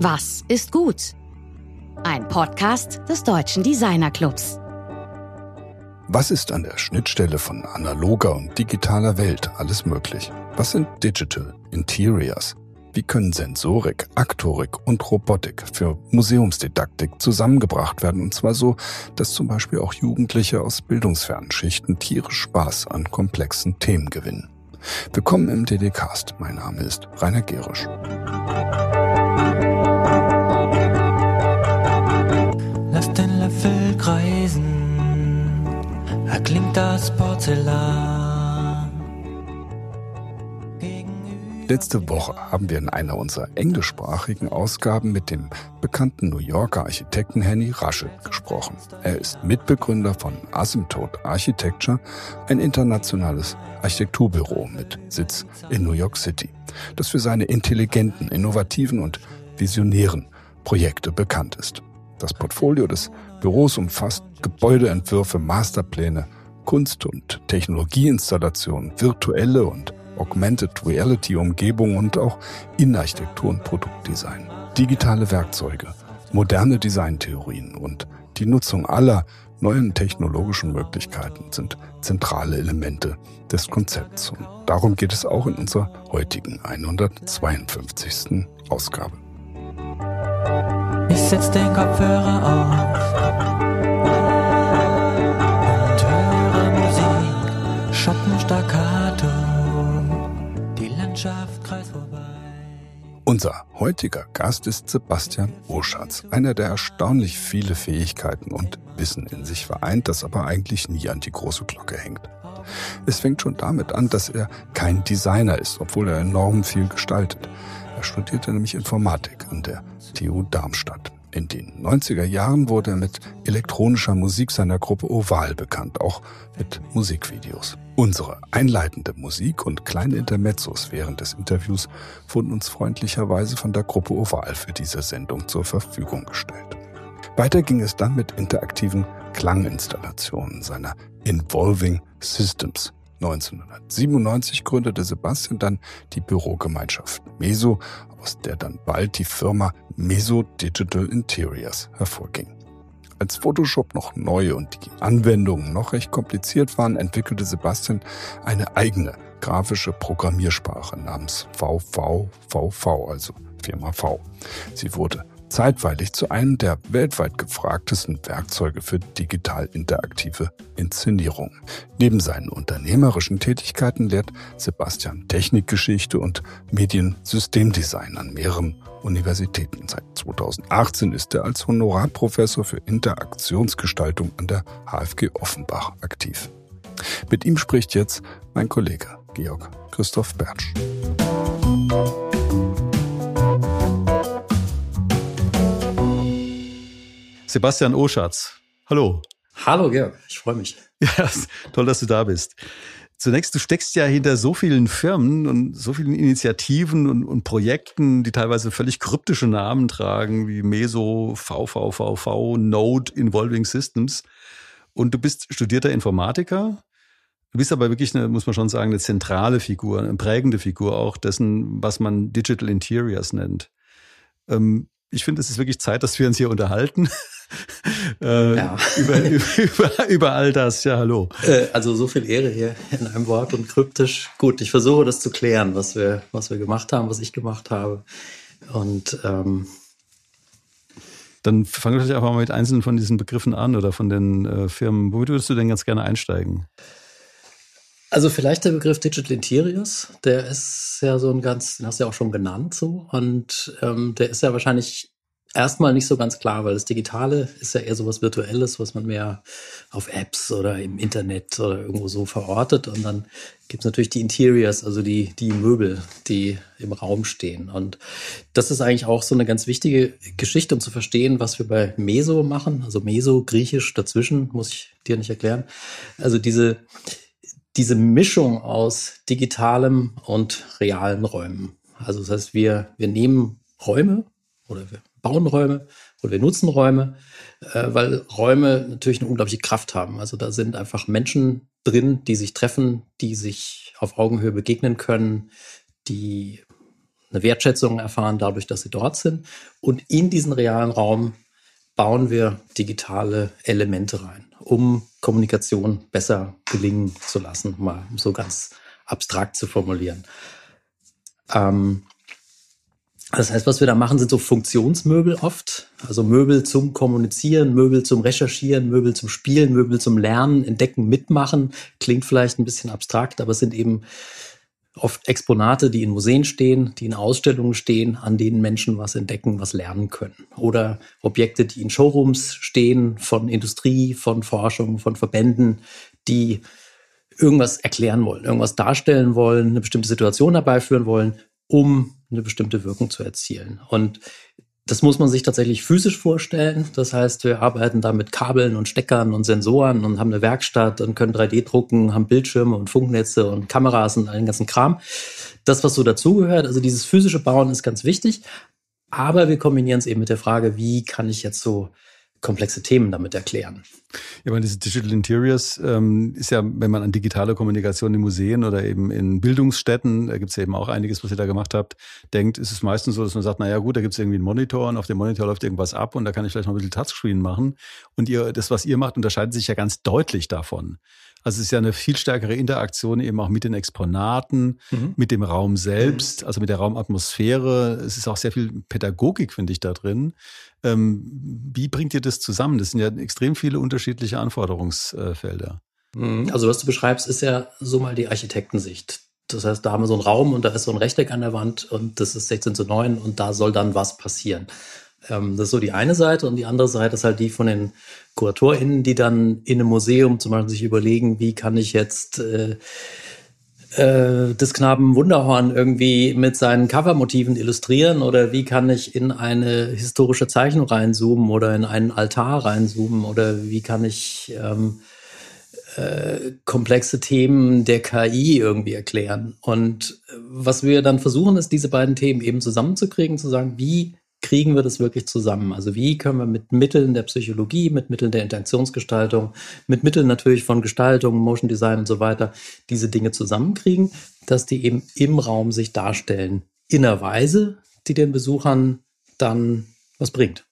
Was ist gut? Ein Podcast des Deutschen Designer Clubs. Was ist an der Schnittstelle von analoger und digitaler Welt alles möglich? Was sind Digital Interiors? Wie können Sensorik, Aktorik und Robotik für Museumsdidaktik zusammengebracht werden? Und zwar so, dass zum Beispiel auch Jugendliche aus bildungsfernen Schichten tierisch Spaß an komplexen Themen gewinnen. Willkommen im DD-Cast. Mein Name ist Rainer Gerisch. Kreisen, erklingt das Porzellan. Letzte Woche haben wir in einer unserer englischsprachigen Ausgaben mit dem bekannten New Yorker Architekten Henny Rasche gesprochen. Er ist Mitbegründer von Asymptote Architecture, ein internationales Architekturbüro mit Sitz in New York City, das für seine intelligenten, innovativen und visionären Projekte bekannt ist. Das Portfolio des Büros umfasst Gebäudeentwürfe, Masterpläne, Kunst- und Technologieinstallationen, virtuelle und Augmented Reality Umgebungen und auch Innenarchitektur und Produktdesign. Digitale Werkzeuge, moderne Designtheorien und die Nutzung aller neuen technologischen Möglichkeiten sind zentrale Elemente des Konzepts. Und darum geht es auch in unserer heutigen 152. Ausgabe. Ich setz den Kopfhörer auf und höre Musik, staccato, die Landschaft kreist vorbei. Unser heutiger Gast ist Sebastian Oschatz, einer, der erstaunlich viele Fähigkeiten und Wissen in sich vereint, das aber eigentlich nie an die große Glocke hängt. Es fängt schon damit an, dass er kein Designer ist, obwohl er enorm viel gestaltet. Er studierte nämlich Informatik an der TU Darmstadt. In den 90er Jahren wurde er mit elektronischer Musik seiner Gruppe Oval bekannt, auch mit Musikvideos. Unsere einleitende Musik und kleine Intermezzos während des Interviews wurden uns freundlicherweise von der Gruppe Oval für diese Sendung zur Verfügung gestellt. Weiter ging es dann mit interaktiven Klanginstallationen seiner Involving Systems 1997 gründete Sebastian dann die Bürogemeinschaft Meso, aus der dann bald die Firma Meso Digital Interiors hervorging. Als Photoshop noch neu und die Anwendungen noch recht kompliziert waren, entwickelte Sebastian eine eigene grafische Programmiersprache namens VVVV, also Firma V. Sie wurde zeitweilig zu einem der weltweit gefragtesten Werkzeuge für digital interaktive Inszenierung. Neben seinen unternehmerischen Tätigkeiten lehrt Sebastian Technikgeschichte und Mediensystemdesign an mehreren Universitäten. Seit 2018 ist er als Honorarprofessor für Interaktionsgestaltung an der HFG Offenbach aktiv. Mit ihm spricht jetzt mein Kollege Georg Christoph Bertsch. Sebastian Oschatz. Hallo. Hallo Georg, ich freue mich. Ja, toll, dass du da bist. Zunächst, du steckst ja hinter so vielen Firmen und so vielen Initiativen und, und, Projekten, die teilweise völlig kryptische Namen tragen, wie Meso, VVVV, Node, Involving Systems. Und du bist studierter Informatiker. Du bist aber wirklich eine, muss man schon sagen, eine zentrale Figur, eine prägende Figur auch dessen, was man Digital Interiors nennt. Ähm, ich finde, es ist wirklich Zeit, dass wir uns hier unterhalten. äh, ja. über, über, über all das, ja, hallo. Äh, also so viel Ehre hier in einem Wort und kryptisch. Gut, ich versuche das zu klären, was wir, was wir gemacht haben, was ich gemacht habe. Und ähm, dann fangen wir vielleicht einfach mal mit einzelnen von diesen Begriffen an oder von den äh, Firmen. Wo würdest du denn ganz gerne einsteigen? Also vielleicht der Begriff Digital Interiors, der ist ja so ein ganz, den hast du ja auch schon genannt so. Und ähm, der ist ja wahrscheinlich erstmal nicht so ganz klar, weil das Digitale ist ja eher so was Virtuelles, was man mehr auf Apps oder im Internet oder irgendwo so verortet. Und dann gibt es natürlich die Interiors, also die, die Möbel, die im Raum stehen. Und das ist eigentlich auch so eine ganz wichtige Geschichte, um zu verstehen, was wir bei Meso machen. Also Meso, griechisch dazwischen, muss ich dir nicht erklären. Also diese diese Mischung aus digitalem und realen Räumen. Also das heißt, wir, wir nehmen Räume oder wir bauen Räume oder wir nutzen Räume, äh, weil Räume natürlich eine unglaubliche Kraft haben. Also da sind einfach Menschen drin, die sich treffen, die sich auf Augenhöhe begegnen können, die eine Wertschätzung erfahren dadurch, dass sie dort sind. Und in diesen realen Raum bauen wir digitale Elemente rein, um Kommunikation besser gelingen zu lassen, mal so ganz abstrakt zu formulieren. Ähm, das heißt, was wir da machen, sind so Funktionsmöbel oft. Also Möbel zum Kommunizieren, Möbel zum Recherchieren, Möbel zum Spielen, Möbel zum Lernen, Entdecken, Mitmachen. Klingt vielleicht ein bisschen abstrakt, aber es sind eben oft Exponate, die in Museen stehen, die in Ausstellungen stehen, an denen Menschen was entdecken, was lernen können. Oder Objekte, die in Showrooms stehen, von Industrie, von Forschung, von Verbänden, die irgendwas erklären wollen, irgendwas darstellen wollen, eine bestimmte Situation herbeiführen wollen, um eine bestimmte Wirkung zu erzielen. Und das muss man sich tatsächlich physisch vorstellen. Das heißt, wir arbeiten da mit Kabeln und Steckern und Sensoren und haben eine Werkstatt und können 3D drucken, haben Bildschirme und Funknetze und Kameras und allen ganzen Kram. Das, was so dazugehört, also dieses physische Bauen ist ganz wichtig. Aber wir kombinieren es eben mit der Frage, wie kann ich jetzt so komplexe Themen damit erklären. Ja, meine, diese Digital Interiors ähm, ist ja, wenn man an digitale Kommunikation in Museen oder eben in Bildungsstätten, da gibt es ja eben auch einiges, was ihr da gemacht habt, denkt, ist es meistens so, dass man sagt, naja gut, da gibt es irgendwie einen Monitor und auf dem Monitor läuft irgendwas ab und da kann ich vielleicht noch ein bisschen Touchscreen machen. Und ihr, das, was ihr macht, unterscheidet sich ja ganz deutlich davon. Also es ist ja eine viel stärkere Interaktion eben auch mit den Exponaten, mhm. mit dem Raum selbst, also mit der Raumatmosphäre. Es ist auch sehr viel Pädagogik, finde ich, da drin. Ähm, wie bringt ihr das zusammen? Das sind ja extrem viele unterschiedliche Anforderungsfelder. Mhm. Also was du beschreibst, ist ja so mal die Architektensicht. Das heißt, da haben wir so einen Raum und da ist so ein Rechteck an der Wand und das ist 16 zu 9 und da soll dann was passieren. Ähm, das ist so die eine Seite und die andere Seite ist halt die von den KuratorInnen, die dann in einem Museum zum Beispiel sich überlegen, wie kann ich jetzt äh, äh, des Knaben Wunderhorn irgendwie mit seinen Covermotiven illustrieren oder wie kann ich in eine historische Zeichnung reinzoomen oder in einen Altar reinzoomen oder wie kann ich ähm, äh, komplexe Themen der KI irgendwie erklären. Und äh, was wir dann versuchen, ist, diese beiden Themen eben zusammenzukriegen, zu sagen, wie kriegen wir das wirklich zusammen? Also wie können wir mit Mitteln der Psychologie, mit Mitteln der Interaktionsgestaltung, mit Mitteln natürlich von Gestaltung, Motion Design und so weiter diese Dinge zusammenkriegen, dass die eben im Raum sich darstellen in einer Weise, die den Besuchern dann was bringt.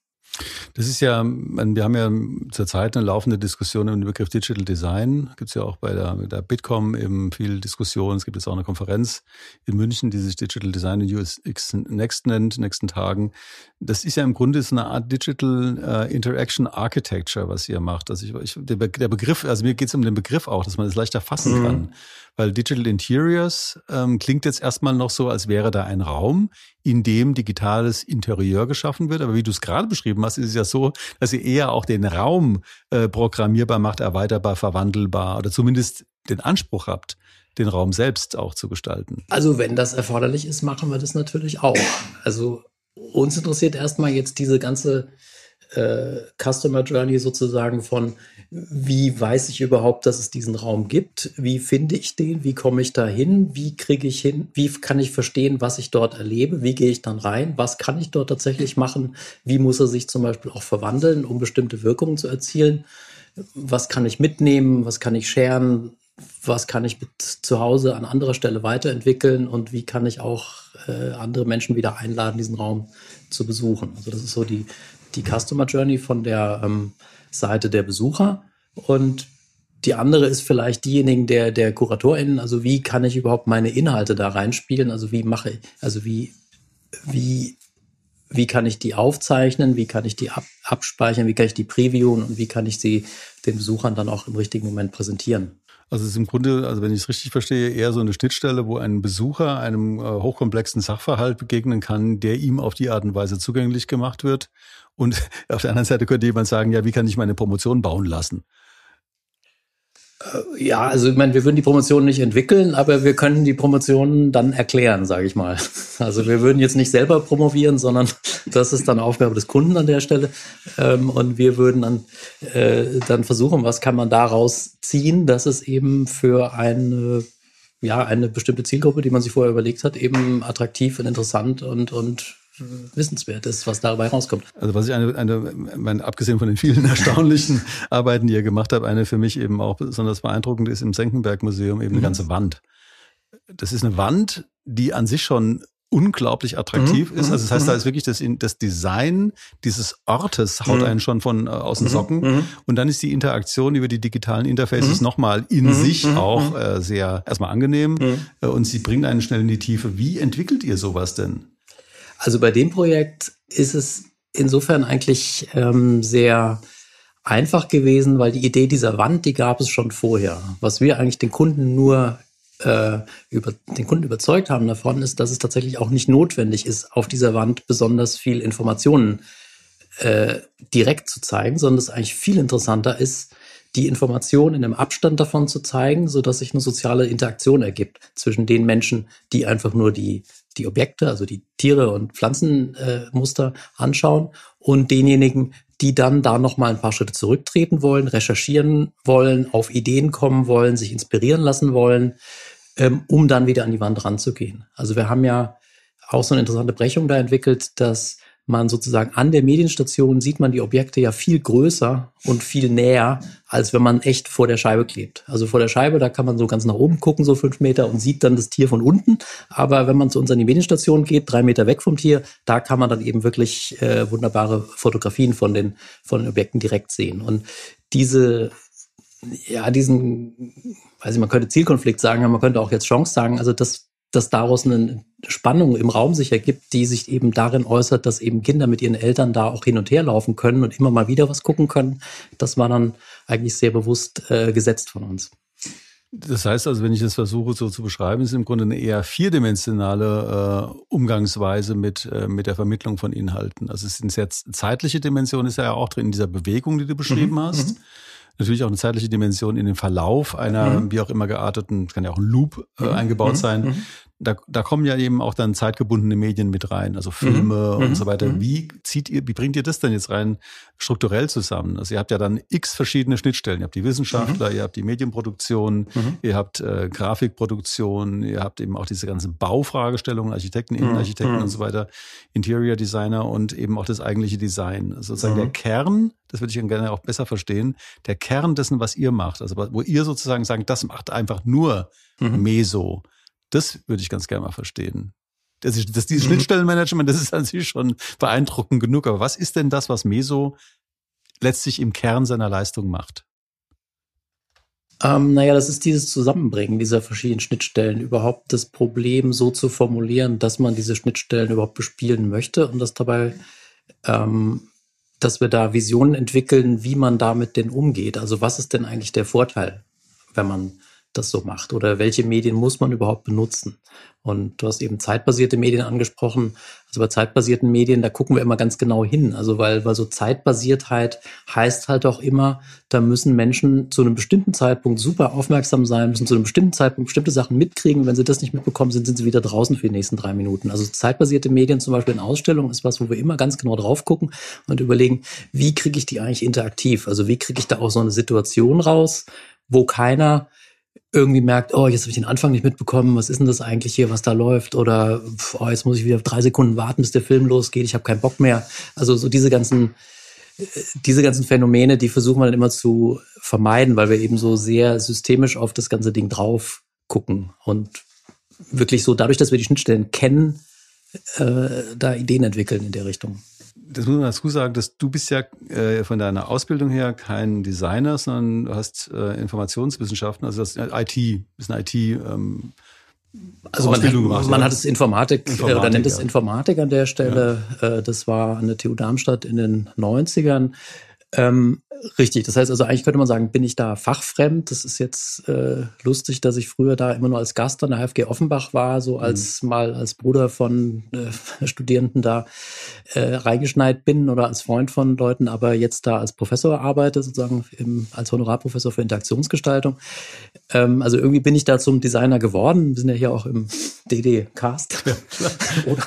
Das ist ja, wir haben ja zurzeit eine laufende Diskussion um den Begriff Digital Design. Gibt es ja auch bei der, der Bitkom eben viel Diskussion. Es gibt jetzt auch eine Konferenz in München, die sich Digital Design in USX Next nennt, in den nächsten Tagen. Das ist ja im Grunde so eine Art Digital uh, Interaction Architecture, was ihr macht. Also ich, ich, der, Begriff, also mir geht es um den Begriff auch, dass man es das leichter fassen mhm. kann. Weil Digital Interiors ähm, klingt jetzt erstmal noch so, als wäre da ein Raum, in dem digitales Interieur geschaffen wird. Aber wie du es gerade beschrieben hast, ist es ja so, dass ihr eher auch den Raum äh, programmierbar macht, erweiterbar, verwandelbar oder zumindest den Anspruch habt, den Raum selbst auch zu gestalten. Also wenn das erforderlich ist, machen wir das natürlich auch. Also uns interessiert erstmal jetzt diese ganze äh, Customer Journey sozusagen von, wie weiß ich überhaupt, dass es diesen Raum gibt? Wie finde ich den? Wie komme ich da hin? Wie kriege ich hin? Wie kann ich verstehen, was ich dort erlebe? Wie gehe ich dann rein? Was kann ich dort tatsächlich machen? Wie muss er sich zum Beispiel auch verwandeln, um bestimmte Wirkungen zu erzielen? Was kann ich mitnehmen? Was kann ich scheren? Was kann ich zu Hause an anderer Stelle weiterentwickeln? Und wie kann ich auch äh, andere Menschen wieder einladen, diesen Raum zu besuchen? Also das ist so die, die Customer Journey von der ähm, Seite der Besucher und die andere ist vielleicht diejenigen der, der KuratorInnen, also wie kann ich überhaupt meine Inhalte da reinspielen? Also wie mache ich, also wie, wie, wie kann ich die aufzeichnen? Wie kann ich die ab, abspeichern? Wie kann ich die previewen? Und wie kann ich sie den Besuchern dann auch im richtigen Moment präsentieren? Also es ist im Grunde, also wenn ich es richtig verstehe, eher so eine Schnittstelle, wo ein Besucher einem äh, hochkomplexen Sachverhalt begegnen kann, der ihm auf die Art und Weise zugänglich gemacht wird. Und auf der anderen Seite könnte jemand sagen, ja, wie kann ich meine Promotion bauen lassen? Ja, also ich meine, wir würden die Promotion nicht entwickeln, aber wir können die Promotion dann erklären, sage ich mal. Also wir würden jetzt nicht selber promovieren, sondern das ist dann Aufgabe des Kunden an der Stelle. Ähm, und wir würden dann, äh, dann versuchen, was kann man daraus ziehen, dass es eben für eine, ja, eine bestimmte Zielgruppe, die man sich vorher überlegt hat, eben attraktiv und interessant und, und wissenswert ist, was dabei rauskommt. Also was ich eine, eine meine, abgesehen von den vielen erstaunlichen Arbeiten, die ihr gemacht habt, eine für mich eben auch besonders beeindruckend ist im Senckenberg Museum eben eine mhm. ganze Wand. Das ist eine Wand, die an sich schon unglaublich attraktiv Mhm, ist. Also das heißt, mhm. da ist wirklich das, das Design dieses Ortes haut Mhm. einen schon von äh, aus den Socken. Mhm. Und dann ist die Interaktion über die digitalen Interfaces nochmal in sich auch äh, sehr erstmal angenehm äh, und sie bringt einen schnell in die Tiefe. Wie entwickelt ihr sowas denn? Also bei dem Projekt ist es insofern eigentlich ähm, sehr einfach gewesen, weil die Idee dieser Wand, die gab es schon vorher. Was wir eigentlich den Kunden nur äh, über den Kunden überzeugt haben davon, ist, dass es tatsächlich auch nicht notwendig ist, auf dieser Wand besonders viel Informationen äh, direkt zu zeigen, sondern es eigentlich viel interessanter ist, die Information in einem Abstand davon zu zeigen, so dass sich eine soziale Interaktion ergibt zwischen den Menschen, die einfach nur die, die Objekte, also die Tiere und Pflanzenmuster äh, anschauen und denjenigen, die dann da nochmal ein paar Schritte zurücktreten wollen, recherchieren wollen, auf Ideen kommen wollen, sich inspirieren lassen wollen, ähm, um dann wieder an die Wand ranzugehen. Also wir haben ja auch so eine interessante Brechung da entwickelt, dass man sozusagen an der Medienstation sieht man die Objekte ja viel größer und viel näher, als wenn man echt vor der Scheibe klebt. Also vor der Scheibe, da kann man so ganz nach oben gucken, so fünf Meter und sieht dann das Tier von unten. Aber wenn man zu uns an die Medienstation geht, drei Meter weg vom Tier, da kann man dann eben wirklich äh, wunderbare Fotografien von den, von den Objekten direkt sehen. Und diese, ja, diesen, weiß ich, man könnte Zielkonflikt sagen, aber man könnte auch jetzt Chance sagen, also das, dass daraus eine Spannung im Raum sich ergibt, die sich eben darin äußert, dass eben Kinder mit ihren Eltern da auch hin und her laufen können und immer mal wieder was gucken können. Das war dann eigentlich sehr bewusst äh, gesetzt von uns. Das heißt also, wenn ich das versuche so zu beschreiben, ist im Grunde eine eher vierdimensionale äh, Umgangsweise mit, äh, mit der Vermittlung von Inhalten. Also es ist jetzt zeitliche Dimension ist ja auch drin in dieser Bewegung, die du beschrieben Mhm, hast. Natürlich auch eine zeitliche Dimension in dem Verlauf einer Mhm. wie auch immer gearteten, es kann ja auch ein Loop äh, Mhm, eingebaut mhm, sein. Mhm. Da, da kommen ja eben auch dann zeitgebundene Medien mit rein, also Filme Mhm, und mhm, so weiter. mhm. Wie zieht ihr, wie bringt ihr das denn jetzt rein strukturell zusammen? Also ihr habt ja dann x verschiedene Schnittstellen. Ihr habt die Wissenschaftler, ihr habt die Medienproduktion, Mhm. ihr habt äh, Grafikproduktion, ihr habt eben auch diese ganzen Baufragestellungen, Architekten, Innenarchitekten Mhm. und so weiter, Interior Designer und eben auch das eigentliche Design. Also sozusagen Mhm. der Kern, das würde ich gerne auch besser verstehen, der Kern dessen, was ihr macht, also wo ihr sozusagen sagt, das macht einfach nur Mhm. Meso. Das würde ich ganz gerne mal verstehen. Das ist, das, dieses Mhm. Schnittstellenmanagement, das ist an sich schon beeindruckend genug. Aber was ist denn das, was Meso letztlich im Kern seiner Leistung macht? Ähm, naja, das ist dieses Zusammenbringen dieser verschiedenen Schnittstellen, überhaupt das Problem so zu formulieren, dass man diese Schnittstellen überhaupt bespielen möchte und dass dabei, ähm, dass wir da Visionen entwickeln, wie man damit denn umgeht. Also was ist denn eigentlich der Vorteil, wenn man das so macht? Oder welche Medien muss man überhaupt benutzen? Und du hast eben zeitbasierte Medien angesprochen. Also bei zeitbasierten Medien, da gucken wir immer ganz genau hin. Also weil, weil so Zeitbasiertheit heißt halt auch immer, da müssen Menschen zu einem bestimmten Zeitpunkt super aufmerksam sein, müssen zu einem bestimmten Zeitpunkt bestimmte Sachen mitkriegen. Wenn sie das nicht mitbekommen, sind, sind sie wieder draußen für die nächsten drei Minuten. Also zeitbasierte Medien, zum Beispiel in Ausstellungen, ist was, wo wir immer ganz genau drauf gucken und überlegen, wie kriege ich die eigentlich interaktiv? Also wie kriege ich da auch so eine Situation raus, wo keiner irgendwie merkt, oh, jetzt habe ich den Anfang nicht mitbekommen, was ist denn das eigentlich hier, was da läuft? Oder oh, jetzt muss ich wieder drei Sekunden warten, bis der Film losgeht, ich habe keinen Bock mehr. Also so diese ganzen, äh, diese ganzen Phänomene, die versuchen wir dann immer zu vermeiden, weil wir eben so sehr systemisch auf das ganze Ding drauf gucken und wirklich so dadurch, dass wir die Schnittstellen kennen, äh, da Ideen entwickeln in der Richtung. Das muss man dazu sagen, dass du bist ja äh, von deiner Ausbildung her kein Designer, sondern du hast äh, Informationswissenschaften, also das ist IT, ist ein IT. Ähm, Also man, gemacht, man ja. hat es Informatik, Informatik, äh, oder nennt es ja. Informatik an der Stelle. Äh, das war an der TU Darmstadt in den 90ern. Ähm, richtig, das heißt also eigentlich könnte man sagen, bin ich da fachfremd. Das ist jetzt äh, lustig, dass ich früher da immer nur als Gast an der HFG Offenbach war, so als mal als Bruder von äh, Studierenden da äh, reingeschneit bin oder als Freund von Leuten, aber jetzt da als Professor arbeite, sozusagen im, als Honorarprofessor für Interaktionsgestaltung. Ähm, also irgendwie bin ich da zum Designer geworden. Wir sind ja hier auch im DD-Cast. Oder?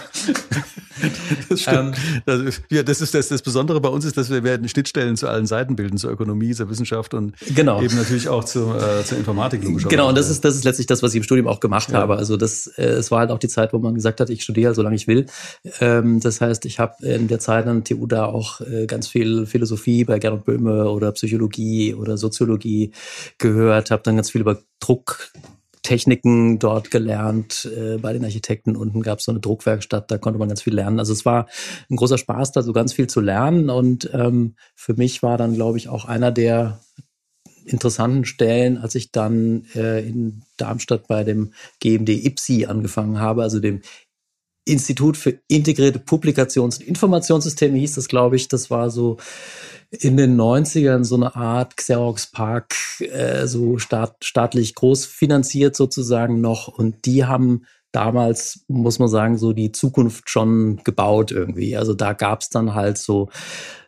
Das stimmt. das, ist, ja, das ist das, das Besondere bei uns ist, dass wir werden Schnittstellen zu allen Seiten bilden, zur Ökonomie, zur Wissenschaft und Genau. eben natürlich auch zu, äh, zur Informatik. Genau, und das ist, das ist letztlich das, was ich im Studium auch gemacht habe. Also das, äh, es war halt auch die Zeit, wo man gesagt hat, ich studiere, solange ich will. Ähm, das heißt, ich habe in der Zeit an der TU da auch äh, ganz viel Philosophie bei Gernot Böhme oder Psychologie oder Soziologie gehört, habe dann ganz viel über Druck Techniken dort gelernt. Äh, bei den Architekten unten gab es so eine Druckwerkstatt, da konnte man ganz viel lernen. Also es war ein großer Spaß, da so ganz viel zu lernen. Und ähm, für mich war dann, glaube ich, auch einer der interessanten Stellen, als ich dann äh, in Darmstadt bei dem GMD IPSI angefangen habe, also dem Institut für integrierte Publikations- und Informationssysteme hieß das, glaube ich. Das war so in den 90ern so eine Art Xerox Park, äh, so staat, staatlich groß finanziert sozusagen noch. Und die haben damals, muss man sagen, so die Zukunft schon gebaut irgendwie. Also da gab es dann halt so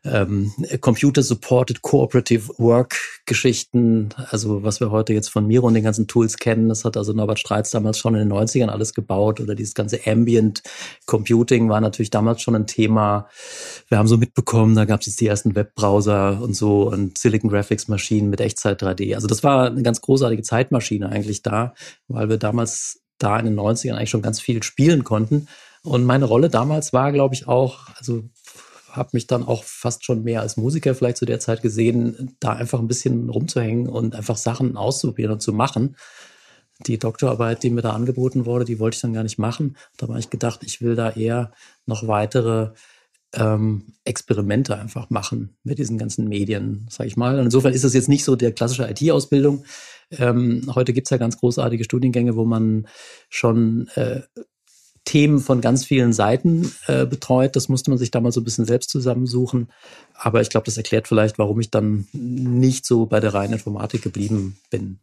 ähm, Computer-Supported Cooperative Work-Geschichten, also was wir heute jetzt von Miro und den ganzen Tools kennen. Das hat also Norbert Streitz damals schon in den 90ern alles gebaut oder dieses ganze Ambient Computing war natürlich damals schon ein Thema. Wir haben so mitbekommen, da gab es jetzt die ersten Webbrowser und so und Silicon Graphics Maschinen mit Echtzeit 3D. Also das war eine ganz großartige Zeitmaschine eigentlich da, weil wir damals da in den 90ern eigentlich schon ganz viel spielen konnten. Und meine Rolle damals war, glaube ich, auch, also habe mich dann auch fast schon mehr als Musiker vielleicht zu der Zeit gesehen, da einfach ein bisschen rumzuhängen und einfach Sachen auszuprobieren und zu machen. Die Doktorarbeit, die mir da angeboten wurde, die wollte ich dann gar nicht machen. Da war ich gedacht, ich will da eher noch weitere ähm, Experimente einfach machen mit diesen ganzen Medien, sage ich mal. Und insofern ist das jetzt nicht so der klassische IT-Ausbildung. Ähm, heute gibt's ja ganz großartige Studiengänge, wo man schon äh, Themen von ganz vielen Seiten äh, betreut. Das musste man sich damals so ein bisschen selbst zusammensuchen. Aber ich glaube, das erklärt vielleicht, warum ich dann nicht so bei der reinen Informatik geblieben bin.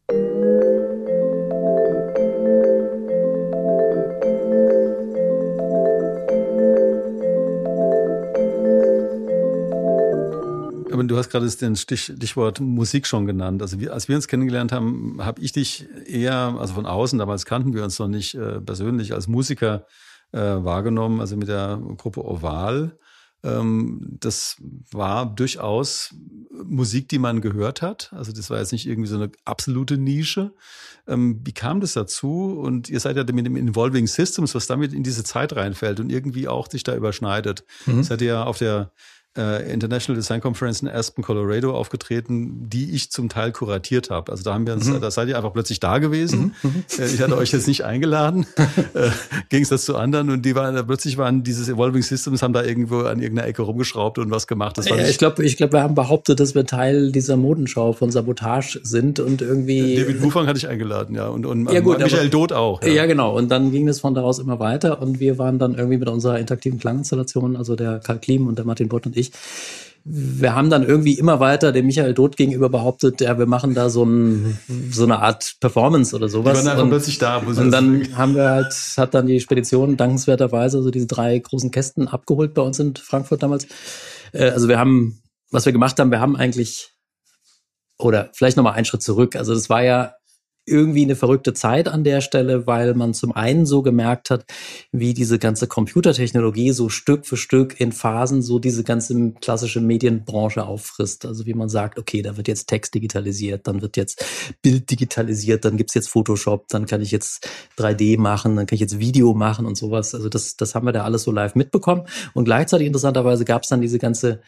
Aber du hast gerade das Stichwort Musik schon genannt. Also wir, als wir uns kennengelernt haben, habe ich dich eher, also von außen, damals kannten wir uns noch nicht äh, persönlich, als Musiker äh, wahrgenommen, also mit der Gruppe Oval. Ähm, das war durchaus Musik, die man gehört hat. Also das war jetzt nicht irgendwie so eine absolute Nische. Ähm, wie kam das dazu? Und ihr seid ja mit dem Involving Systems, was damit in diese Zeit reinfällt und irgendwie auch sich da überschneidet. Mhm. Seid ihr ja auf der äh, International Design Conference in Aspen, Colorado aufgetreten, die ich zum Teil kuratiert habe. Also da haben wir uns, mhm. da seid ihr einfach plötzlich da gewesen. Mhm. mhm. Äh, ich hatte euch jetzt nicht eingeladen, äh, Gegensatz zu anderen und die waren da plötzlich waren dieses Evolving Systems haben da irgendwo an irgendeiner Ecke rumgeschraubt und was gemacht. Das war ja, ich glaube, ich glaube, wir haben behauptet, dass wir Teil dieser Modenschau von Sabotage sind und irgendwie. David Wufang hatte ich eingeladen, ja und und ja, gut, Michael Doth auch. Ja. ja, genau. Und dann ging es von daraus immer weiter und wir waren dann irgendwie mit unserer interaktiven Klanginstallation, also der Karl Klim und der Martin Bott und ich, wir haben dann irgendwie immer weiter dem Michael Doth gegenüber behauptet, ja, wir machen da so, ein, so eine Art Performance oder sowas. Die waren und, plötzlich da. Und dann haben wir halt, hat dann die Spedition dankenswerterweise so diese drei großen Kästen abgeholt bei uns in Frankfurt damals. Äh, also wir haben, was wir gemacht haben, wir haben eigentlich, oder vielleicht nochmal einen Schritt zurück. Also das war ja irgendwie eine verrückte Zeit an der Stelle, weil man zum einen so gemerkt hat, wie diese ganze Computertechnologie so Stück für Stück in Phasen so diese ganze klassische Medienbranche auffrisst. Also wie man sagt, okay, da wird jetzt Text digitalisiert, dann wird jetzt Bild digitalisiert, dann gibt's jetzt Photoshop, dann kann ich jetzt 3D machen, dann kann ich jetzt Video machen und sowas. Also das, das haben wir da alles so live mitbekommen. Und gleichzeitig interessanterweise gab's dann diese ganze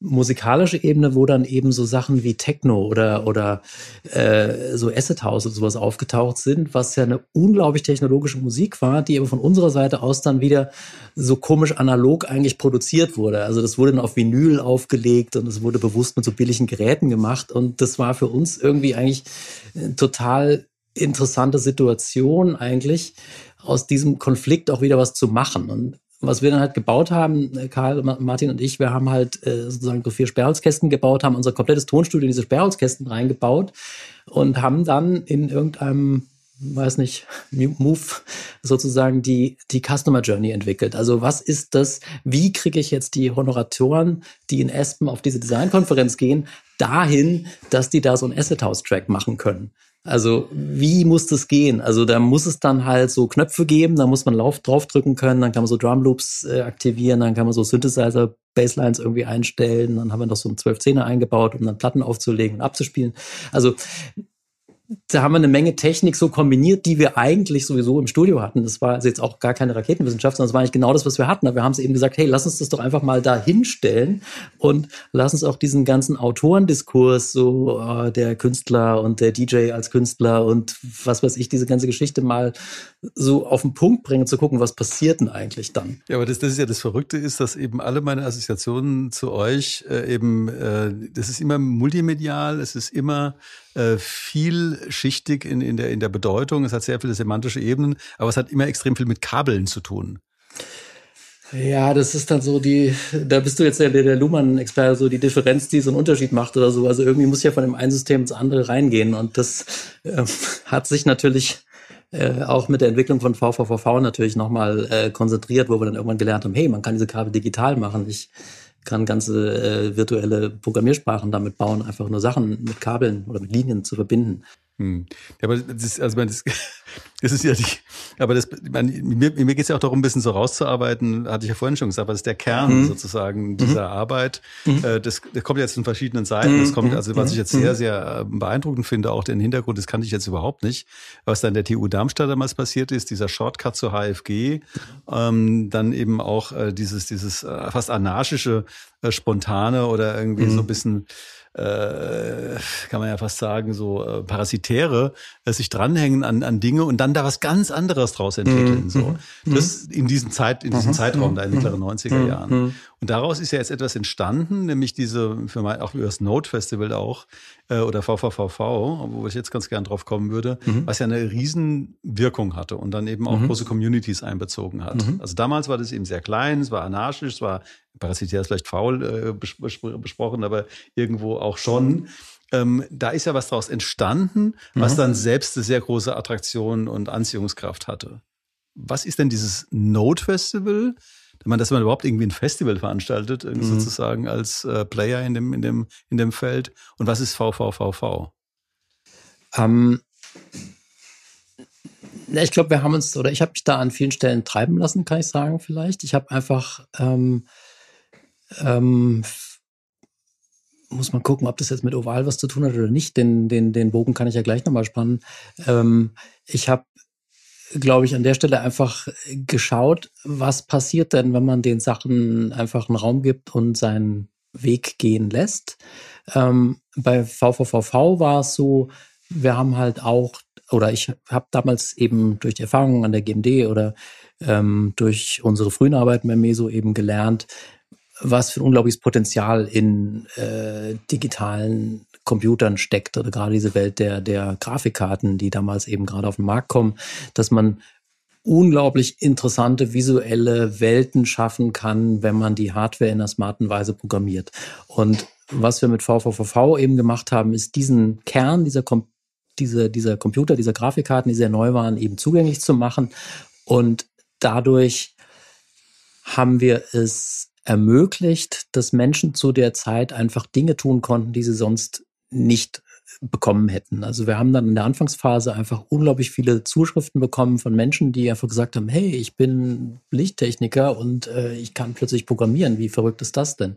musikalische Ebene, wo dann eben so Sachen wie Techno oder, oder äh, so Acid House und sowas aufgetaucht sind, was ja eine unglaublich technologische Musik war, die aber von unserer Seite aus dann wieder so komisch analog eigentlich produziert wurde. Also das wurde dann auf Vinyl aufgelegt und es wurde bewusst mit so billigen Geräten gemacht und das war für uns irgendwie eigentlich total interessante Situation eigentlich, aus diesem Konflikt auch wieder was zu machen. Und was wir dann halt gebaut haben, äh, Karl, Martin und ich, wir haben halt äh, sozusagen so vier Sperrholzkästen gebaut, haben unser komplettes Tonstudio in diese Sperrholzkästen reingebaut und haben dann in irgendeinem weiß nicht, Move sozusagen die, die Customer Journey entwickelt. Also was ist das, wie kriege ich jetzt die Honoratoren, die in Aspen auf diese Designkonferenz gehen, dahin, dass die da so ein Asset House Track machen können? Also wie muss das gehen? Also da muss es dann halt so Knöpfe geben, da muss man Lauf draufdrücken können, dann kann man so Drum Loops äh, aktivieren, dann kann man so Synthesizer Basslines irgendwie einstellen, dann haben wir noch so einen 12 er eingebaut, um dann Platten aufzulegen und abzuspielen. Also da haben wir eine Menge Technik so kombiniert, die wir eigentlich sowieso im Studio hatten. Das war also jetzt auch gar keine Raketenwissenschaft, sondern es war eigentlich genau das, was wir hatten. Aber wir haben es eben gesagt, hey, lass uns das doch einfach mal da hinstellen und lass uns auch diesen ganzen Autorendiskurs, so äh, der Künstler und der DJ als Künstler und was weiß ich, diese ganze Geschichte mal so auf den Punkt bringen, zu gucken, was passiert denn eigentlich dann. Ja, aber das, das ist ja das Verrückte ist, dass eben alle meine Assoziationen zu euch äh, eben, äh, das ist immer multimedial, es ist immer äh, vielschichtig in, in, der, in der Bedeutung. Es hat sehr viele semantische Ebenen, aber es hat immer extrem viel mit Kabeln zu tun. Ja, das ist dann so die, da bist du jetzt der, der Luhmann-Experte, so die Differenz, die so einen Unterschied macht oder so. Also irgendwie muss ja von dem einen System ins andere reingehen und das äh, hat sich natürlich äh, auch mit der Entwicklung von VVVV natürlich nochmal äh, konzentriert, wo wir dann irgendwann gelernt haben, hey, man kann diese Kabel digital machen. Ich kann ganze äh, virtuelle Programmiersprachen damit bauen, einfach nur Sachen mit Kabeln oder mit Linien zu verbinden. Hm. Ja, aber das ist, also das, das ist ja die, aber das, man, mir, mir geht es ja auch darum, ein bisschen so rauszuarbeiten, hatte ich ja vorhin schon gesagt, was ist der Kern mhm. sozusagen dieser mhm. Arbeit. Mhm. Äh, das, das kommt jetzt von verschiedenen Seiten. Das kommt, mhm. also was ich jetzt sehr, mhm. sehr äh, beeindruckend finde, auch den Hintergrund, das kannte ich jetzt überhaupt nicht, was dann der TU Darmstadt damals passiert ist, dieser Shortcut zur HFG, ähm, dann eben auch äh, dieses, dieses äh, fast anarchische, äh, spontane oder irgendwie so ein bisschen äh, kann man ja fast sagen, so äh, Parasitäre äh, sich dranhängen an, an Dinge und dann da was ganz anderes draus entwickeln. Mhm. So. Mhm. Das in diesem Zeit, in diesem mhm. Zeitraum da in mittleren 90er mhm. Jahren. Mhm. Und daraus ist ja jetzt etwas entstanden, nämlich diese, für mein, auch über das Note Festival auch, äh, oder VVVV, wo ich jetzt ganz gern drauf kommen würde, mhm. was ja eine Riesenwirkung hatte und dann eben auch große Communities einbezogen hat. Also damals war das eben sehr klein, es war anarchisch, es war parasitär ist vielleicht faul äh, besprochen, aber irgendwo auch schon. Ähm, da ist ja was daraus entstanden, was mhm. dann selbst eine sehr große Attraktion und Anziehungskraft hatte. Was ist denn dieses Note Festival? Man, dass man überhaupt irgendwie ein Festival veranstaltet, mhm. sozusagen als äh, Player in dem, in, dem, in dem Feld. Und was ist VVVV? Ähm, ja, ich glaube, wir haben uns, oder ich habe mich da an vielen Stellen treiben lassen, kann ich sagen, vielleicht. Ich habe einfach ähm, ähm, muss man gucken, ob das jetzt mit Oval was zu tun hat oder nicht. Den, den, den Bogen kann ich ja gleich nochmal spannen. Ähm, ich habe, glaube ich, an der Stelle einfach geschaut, was passiert denn, wenn man den Sachen einfach einen Raum gibt und seinen Weg gehen lässt. Ähm, bei VVVV war es so, wir haben halt auch, oder ich habe damals eben durch die Erfahrungen an der GMD oder ähm, durch unsere frühen Arbeiten bei Meso eben gelernt, was für ein unglaubliches Potenzial in äh, digitalen Computern steckt oder gerade diese Welt der, der Grafikkarten, die damals eben gerade auf den Markt kommen, dass man unglaublich interessante visuelle Welten schaffen kann, wenn man die Hardware in einer smarten Weise programmiert. Und was wir mit VVVV eben gemacht haben, ist diesen Kern dieser, Com diese, dieser Computer, dieser Grafikkarten, die sehr neu waren, eben zugänglich zu machen. Und dadurch haben wir es ermöglicht, dass Menschen zu der Zeit einfach Dinge tun konnten, die sie sonst nicht bekommen hätten. Also wir haben dann in der Anfangsphase einfach unglaublich viele Zuschriften bekommen von Menschen, die einfach gesagt haben, hey, ich bin Lichttechniker und äh, ich kann plötzlich programmieren. Wie verrückt ist das denn?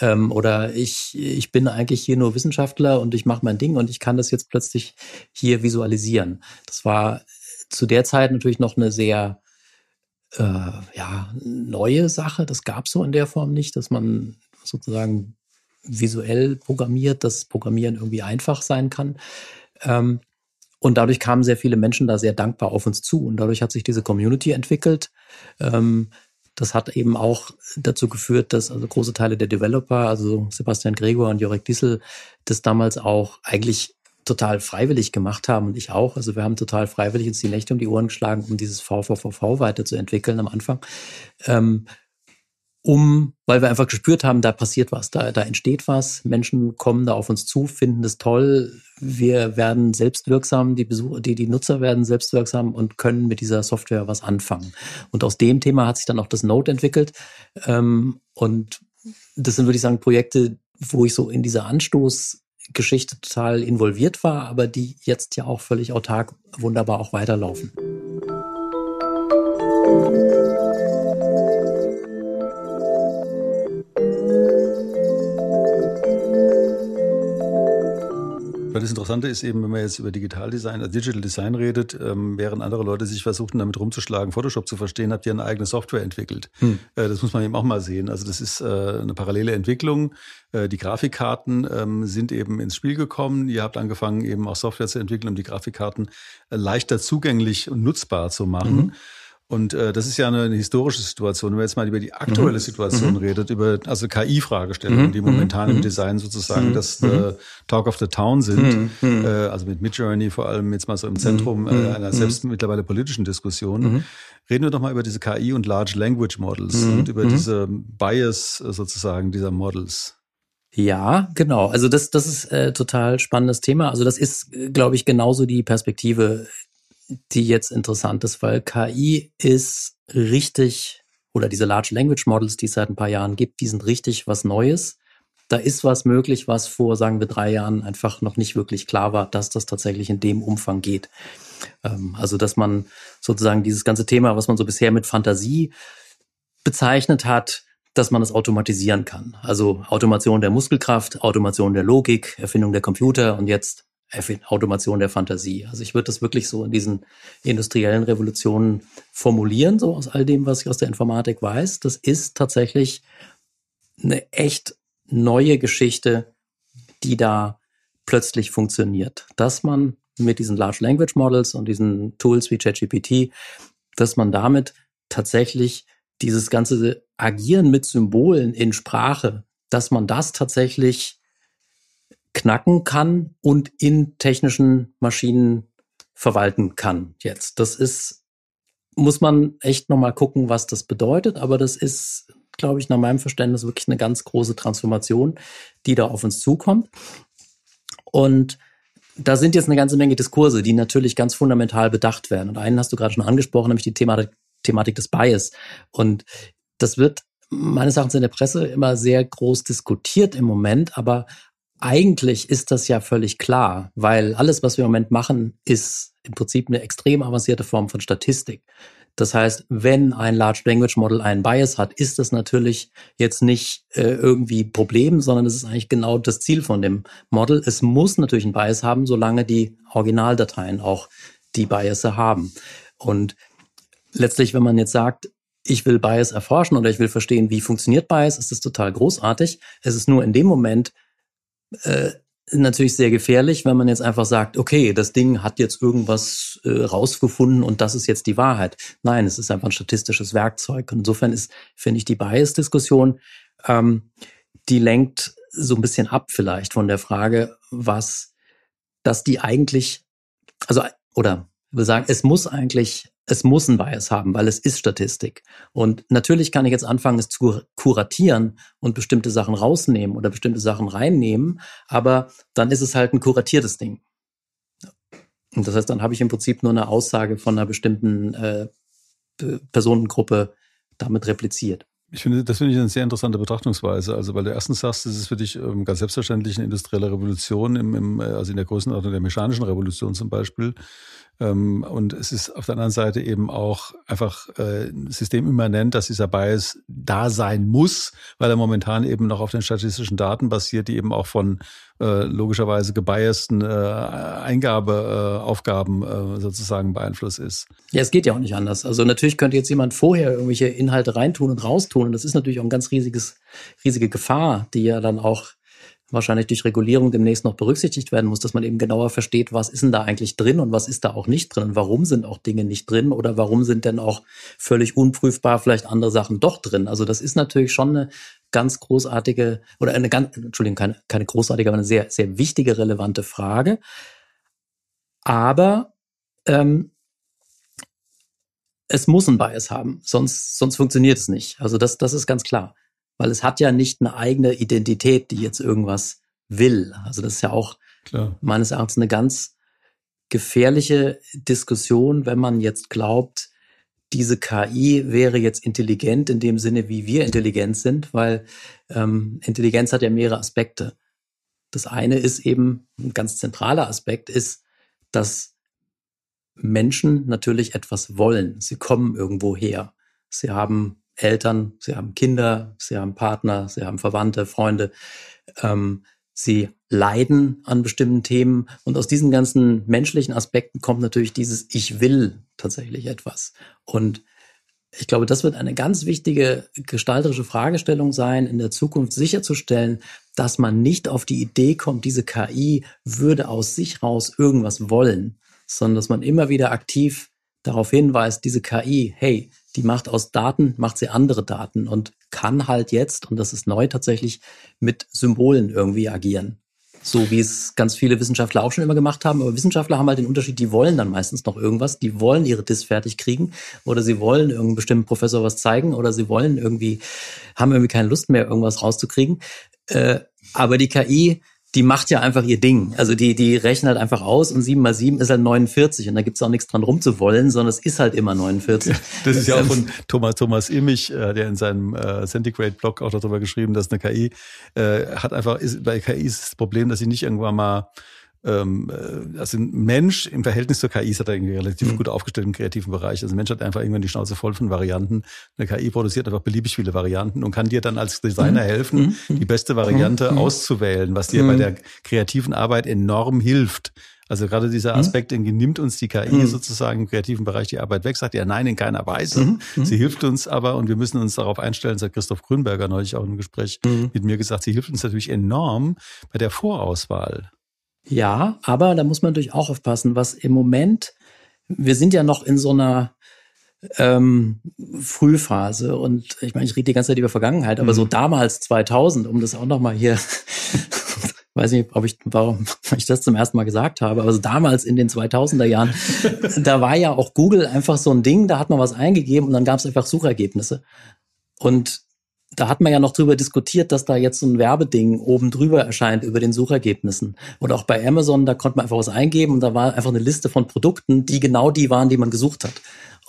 Ähm, oder ich, ich bin eigentlich hier nur Wissenschaftler und ich mache mein Ding und ich kann das jetzt plötzlich hier visualisieren. Das war zu der Zeit natürlich noch eine sehr äh, ja, neue Sache. Das gab es so in der Form nicht, dass man sozusagen visuell programmiert, dass Programmieren irgendwie einfach sein kann. Ähm, und dadurch kamen sehr viele Menschen da sehr dankbar auf uns zu. Und dadurch hat sich diese Community entwickelt. Ähm, das hat eben auch dazu geführt, dass also große Teile der Developer, also Sebastian Gregor und Jörg Dissel, das damals auch eigentlich total freiwillig gemacht haben und ich auch. Also wir haben total freiwillig uns die Nächte um die Ohren geschlagen, um dieses VVVV weiterzuentwickeln am Anfang. Ähm, um, weil wir einfach gespürt haben, da passiert was, da, da entsteht was, Menschen kommen da auf uns zu, finden es toll, wir werden selbstwirksam, die, Besucher, die, die Nutzer werden selbstwirksam und können mit dieser Software was anfangen. Und aus dem Thema hat sich dann auch das Node entwickelt. Ähm, und das sind, würde ich sagen, Projekte, wo ich so in dieser Anstoß Geschichte total involviert war, aber die jetzt ja auch völlig autark wunderbar auch weiterlaufen. Du das Interessante ist eben, wenn man jetzt über Digitaldesign, also Digital Design redet, ähm, während andere Leute sich versuchen, damit rumzuschlagen, Photoshop zu verstehen, habt ihr eine eigene Software entwickelt. Hm. Äh, das muss man eben auch mal sehen. Also das ist äh, eine parallele Entwicklung. Äh, die Grafikkarten ähm, sind eben ins Spiel gekommen. Ihr habt angefangen, eben auch Software zu entwickeln, um die Grafikkarten äh, leichter zugänglich und nutzbar zu machen. Mhm. Und äh, das ist ja eine, eine historische Situation. Wenn man jetzt mal über die aktuelle mhm. Situation mhm. redet, über also KI-Fragestellungen, mhm. die momentan im mhm. Design sozusagen mhm. das äh, Talk of the Town sind, äh, also mit Midjourney vor allem jetzt mal so im Zentrum äh, einer selbst mittlerweile politischen Diskussion. Reden wir doch mal über diese KI und Large Language Models und über diese Bias äh, sozusagen dieser Models. Ja, genau. Also das, das ist äh, total spannendes Thema. Also das ist, äh, glaube ich, genauso die Perspektive, die jetzt interessant ist, weil KI ist richtig, oder diese Large Language Models, die es seit ein paar Jahren gibt, die sind richtig was Neues. Da ist was möglich, was vor, sagen wir, drei Jahren einfach noch nicht wirklich klar war, dass das tatsächlich in dem Umfang geht. Ähm, also, dass man sozusagen dieses ganze Thema, was man so bisher mit Fantasie bezeichnet hat, dass man es automatisieren kann. Also Automation der Muskelkraft, Automation der Logik, Erfindung der Computer und jetzt Automation der Fantasie. Also ich würde das wirklich so in diesen industriellen Revolutionen formulieren, so aus all dem, was ich aus der Informatik weiß. Das ist tatsächlich eine echt neue Geschichte, die da plötzlich funktioniert. Dass man mit diesen Large Language Models und diesen Tools wie ChatGPT, dass man damit tatsächlich dieses ganze Agieren mit Symbolen in Sprache, dass man das tatsächlich knacken kann und in technischen Maschinen verwalten kann jetzt. Das ist, muss man echt nochmal gucken, was das bedeutet, aber das ist, glaube ich, nach meinem Verständnis wirklich eine ganz große Transformation, die da auf uns zukommt. Und da sind jetzt eine ganze Menge Diskurse, die natürlich ganz fundamental bedacht werden. Und einen hast du gerade schon angesprochen, nämlich die Thematik, Thematik des Bias. Und das wird meines Erachtens in der Presse immer sehr groß diskutiert im Moment, aber eigentlich ist das ja völlig klar, weil alles, was wir im Moment machen, ist im Prinzip eine extrem avancierte Form von Statistik. Das heißt, wenn ein Large Language Model einen Bias hat, ist das natürlich jetzt nicht äh, irgendwie Problem, sondern es ist eigentlich genau das Ziel von dem Model. Es muss natürlich einen Bias haben, solange die Originaldateien auch die Bias haben. Und letztlich, wenn man jetzt sagt, ich will Bias erforschen oder ich will verstehen, wie funktioniert Bias, ist das total großartig. Es ist nur in dem Moment äh, natürlich sehr gefährlich, wenn man jetzt einfach sagt, okay, das Ding hat jetzt irgendwas äh, rausgefunden und das ist jetzt die Wahrheit. Nein, es ist einfach ein statistisches Werkzeug. Und insofern ist, finde ich, die Bias-Diskussion, ähm, die lenkt so ein bisschen ab vielleicht von der Frage, was, dass die eigentlich, also, oder wir sagen, es muss eigentlich es muss ein Bias haben, weil es ist Statistik. Und natürlich kann ich jetzt anfangen, es zu kuratieren und bestimmte Sachen rausnehmen oder bestimmte Sachen reinnehmen, aber dann ist es halt ein kuratiertes Ding. Und das heißt, dann habe ich im Prinzip nur eine Aussage von einer bestimmten äh, Personengruppe damit repliziert. Ich finde, das finde ich eine sehr interessante Betrachtungsweise. Also, weil du erstens sagst, es ist für dich ähm, ganz selbstverständlich eine industrielle Revolution, im, im, äh, also in der Größenordnung der mechanischen Revolution zum Beispiel. Ähm, und es ist auf der anderen Seite eben auch einfach äh, systemimmanent, dass dieser Bias da sein muss, weil er momentan eben noch auf den statistischen Daten basiert, die eben auch von äh, logischerweise gebiasten äh, Eingabeaufgaben äh, sozusagen beeinflusst ist. Ja, es geht ja auch nicht anders. Also natürlich könnte jetzt jemand vorher irgendwelche Inhalte reintun und raustun. Und das ist natürlich auch ein ganz riesiges, riesige Gefahr, die ja dann auch wahrscheinlich durch Regulierung demnächst noch berücksichtigt werden muss, dass man eben genauer versteht, was ist denn da eigentlich drin und was ist da auch nicht drin und warum sind auch Dinge nicht drin oder warum sind denn auch völlig unprüfbar vielleicht andere Sachen doch drin. Also das ist natürlich schon eine ganz großartige oder eine ganz, Entschuldigung, keine, keine großartige, aber eine sehr, sehr wichtige, relevante Frage. Aber ähm, es muss ein Bias haben, sonst, sonst funktioniert es nicht. Also das, das ist ganz klar weil es hat ja nicht eine eigene Identität, die jetzt irgendwas will. Also das ist ja auch Klar. meines Erachtens eine ganz gefährliche Diskussion, wenn man jetzt glaubt, diese KI wäre jetzt intelligent in dem Sinne, wie wir intelligent sind, weil ähm, Intelligenz hat ja mehrere Aspekte. Das eine ist eben, ein ganz zentraler Aspekt ist, dass Menschen natürlich etwas wollen. Sie kommen irgendwo her. Sie haben Eltern, sie haben Kinder, sie haben Partner, sie haben Verwandte, Freunde. Ähm, sie leiden an bestimmten Themen. Und aus diesen ganzen menschlichen Aspekten kommt natürlich dieses Ich will tatsächlich etwas. Und ich glaube, das wird eine ganz wichtige gestalterische Fragestellung sein, in der Zukunft sicherzustellen, dass man nicht auf die Idee kommt, diese KI würde aus sich raus irgendwas wollen, sondern dass man immer wieder aktiv darauf hinweist, diese KI, hey, die macht aus Daten, macht sie andere Daten und kann halt jetzt, und das ist neu tatsächlich, mit Symbolen irgendwie agieren. So wie es ganz viele Wissenschaftler auch schon immer gemacht haben. Aber Wissenschaftler haben halt den Unterschied, die wollen dann meistens noch irgendwas. Die wollen ihre Diss fertig kriegen oder sie wollen irgendeinem bestimmten Professor was zeigen oder sie wollen irgendwie, haben irgendwie keine Lust mehr, irgendwas rauszukriegen. Äh, aber die KI die macht ja einfach ihr Ding. Also die, die rechnet halt einfach aus und 7 mal 7 ist halt 49 und da gibt's auch nichts dran rumzuwollen, sondern es ist halt immer 49. Das ist ja auch von Thomas, Thomas Immich, äh, der in seinem äh, Centigrade-Blog auch darüber geschrieben, dass eine KI äh, hat einfach, ist, bei KI ist das Problem, dass sie nicht irgendwann mal ähm, äh, also ein Mensch im Verhältnis zur KI ist er irgendwie relativ mhm. gut aufgestellt im kreativen Bereich. Also ein Mensch hat einfach irgendwann die Schnauze voll von Varianten. Eine KI produziert einfach beliebig viele Varianten und kann dir dann als Designer mhm. helfen, mhm. die beste Variante mhm. auszuwählen, was dir bei mhm. der kreativen Arbeit enorm hilft. Also gerade dieser mhm. Aspekt, den nimmt uns die KI sozusagen im kreativen Bereich die Arbeit weg, sagt ja nein, in keiner Weise. Sie hilft uns aber und wir müssen uns darauf einstellen, das hat Christoph Grünberger neulich auch im Gespräch mit mir gesagt, sie hilft uns natürlich enorm bei der Vorauswahl. Ja, aber da muss man natürlich auch aufpassen, was im Moment, wir sind ja noch in so einer ähm, Frühphase und ich meine, ich rede die ganze Zeit über Vergangenheit, aber mhm. so damals 2000, um das auch nochmal hier, weiß nicht, ob ich, warum ich das zum ersten Mal gesagt habe, aber so damals in den 2000er Jahren, da war ja auch Google einfach so ein Ding, da hat man was eingegeben und dann gab es einfach Suchergebnisse. Und da hat man ja noch drüber diskutiert, dass da jetzt so ein Werbeding oben drüber erscheint über den Suchergebnissen. Und auch bei Amazon, da konnte man einfach was eingeben und da war einfach eine Liste von Produkten, die genau die waren, die man gesucht hat.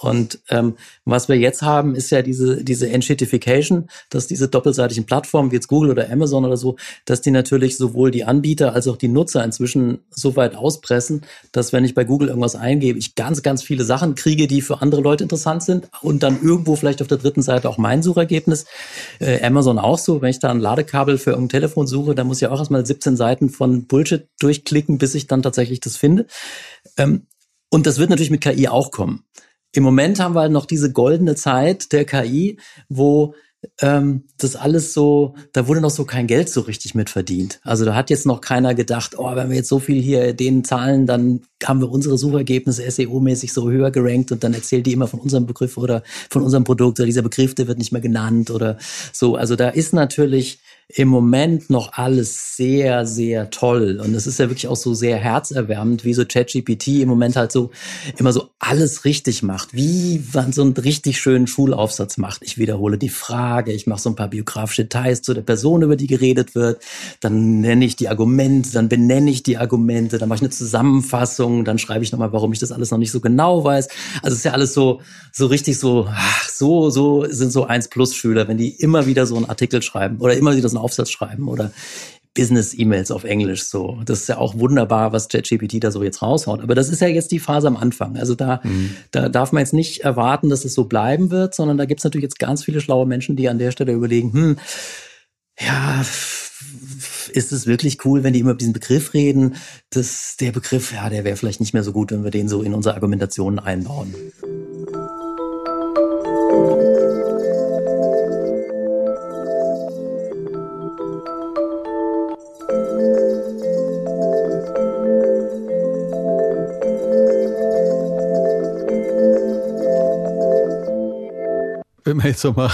Und ähm, was wir jetzt haben, ist ja diese, diese Enshittification, dass diese doppelseitigen Plattformen wie jetzt Google oder Amazon oder so, dass die natürlich sowohl die Anbieter als auch die Nutzer inzwischen so weit auspressen, dass wenn ich bei Google irgendwas eingebe, ich ganz, ganz viele Sachen kriege, die für andere Leute interessant sind und dann irgendwo vielleicht auf der dritten Seite auch mein Suchergebnis. Äh, Amazon auch so, wenn ich da ein Ladekabel für irgendein Telefon suche, dann muss ich auch erstmal 17 Seiten von Bullshit durchklicken, bis ich dann tatsächlich das finde. Ähm, und das wird natürlich mit KI auch kommen. Im Moment haben wir halt noch diese goldene Zeit der KI, wo ähm, das alles so, da wurde noch so kein Geld so richtig mit verdient. Also da hat jetzt noch keiner gedacht, oh, wenn wir jetzt so viel hier denen zahlen, dann haben wir unsere Suchergebnisse SEO-mäßig so höher gerankt und dann erzählt die immer von unserem Begriff oder von unserem Produkt oder dieser Begriff, der wird nicht mehr genannt oder so. Also da ist natürlich im Moment noch alles sehr, sehr toll. Und es ist ja wirklich auch so sehr herzerwärmend, wie so ChatGPT im Moment halt so immer so alles richtig macht, wie man so einen richtig schönen Schulaufsatz macht. Ich wiederhole die Frage, ich mache so ein paar biografische Details zu der Person, über die geredet wird, dann nenne ich die Argumente, dann benenne ich die Argumente, dann mache ich eine Zusammenfassung, dann schreibe ich nochmal, warum ich das alles noch nicht so genau weiß. Also es ist ja alles so, so richtig so, ach, so, so sind so 1-Plus-Schüler, wenn die immer wieder so einen Artikel schreiben oder immer wieder so einen Aufsatz schreiben oder Business-E-Mails auf Englisch so. Das ist ja auch wunderbar, was ChatGPT da so jetzt raushaut. Aber das ist ja jetzt die Phase am Anfang. Also da, mhm. da darf man jetzt nicht erwarten, dass es so bleiben wird, sondern da gibt es natürlich jetzt ganz viele schlaue Menschen, die an der Stelle überlegen, hm, ja, ist es wirklich cool, wenn die immer über diesen Begriff reden? Das, der Begriff, ja, der wäre vielleicht nicht mehr so gut, wenn wir den so in unsere Argumentationen einbauen. Wenn man jetzt so mal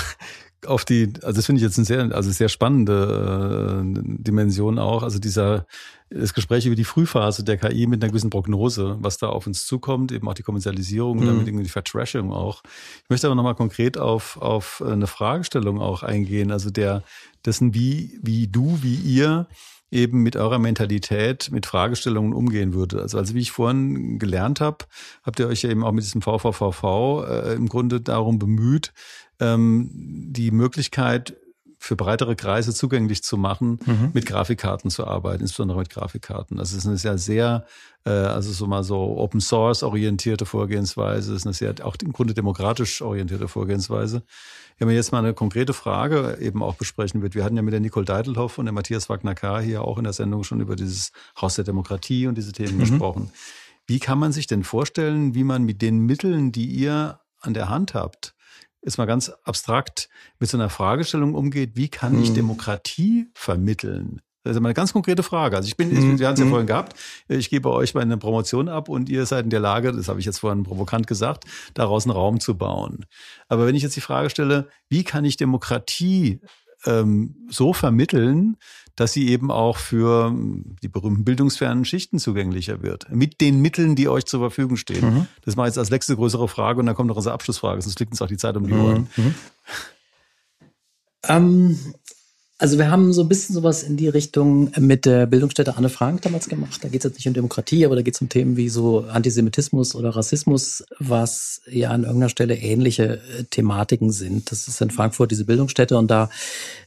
auf die, also das finde ich jetzt eine sehr, also sehr spannende äh, Dimension auch, also dieser, das Gespräch über die Frühphase der KI mit einer gewissen Prognose, was da auf uns zukommt, eben auch die Kommerzialisierung und damit mhm. irgendwie die Vertrashing auch. Ich möchte aber nochmal konkret auf, auf eine Fragestellung auch eingehen, also der, dessen, wie, wie du, wie ihr eben mit eurer Mentalität, mit Fragestellungen umgehen würde. Also, also wie ich vorhin gelernt habe, habt ihr euch ja eben auch mit diesem VVVV äh, im Grunde darum bemüht, ähm, die Möglichkeit für breitere Kreise zugänglich zu machen, Mhm. mit Grafikkarten zu arbeiten, insbesondere mit Grafikkarten. Das ist eine sehr, sehr, äh, also so mal so Open Source orientierte Vorgehensweise, das ist eine sehr auch im Grunde demokratisch orientierte Vorgehensweise. Wenn man jetzt mal eine konkrete Frage eben auch besprechen wird. Wir hatten ja mit der Nicole Deitelhoff und der Matthias Wagner-K hier auch in der Sendung schon über dieses Haus der Demokratie und diese Themen gesprochen. Wie kann man sich denn vorstellen, wie man mit den Mitteln, die ihr an der Hand habt, ist mal ganz abstrakt, mit so einer Fragestellung umgeht, wie kann ich Mhm. Demokratie vermitteln? Das ist mal eine ganz konkrete Frage. Also ich bin, Mhm. wir hatten es ja Mhm. vorhin gehabt, ich gebe euch meine Promotion ab und ihr seid in der Lage, das habe ich jetzt vorhin provokant gesagt, daraus einen Raum zu bauen. Aber wenn ich jetzt die Frage stelle, wie kann ich Demokratie ähm, so vermitteln, dass sie eben auch für ähm, die berühmten bildungsfernen Schichten zugänglicher wird. Mit den Mitteln, die euch zur Verfügung stehen. Mhm. Das mal jetzt als letzte größere Frage und dann kommt noch unsere Abschlussfrage, sonst liegt uns auch die Zeit um die Mhm. Ohren. Ähm, also wir haben so ein bisschen sowas in die Richtung mit der Bildungsstätte Anne Frank damals gemacht. Da geht es jetzt nicht um Demokratie, aber da geht es um Themen wie so Antisemitismus oder Rassismus, was ja an irgendeiner Stelle ähnliche äh, Thematiken sind. Das ist in Frankfurt diese Bildungsstätte und da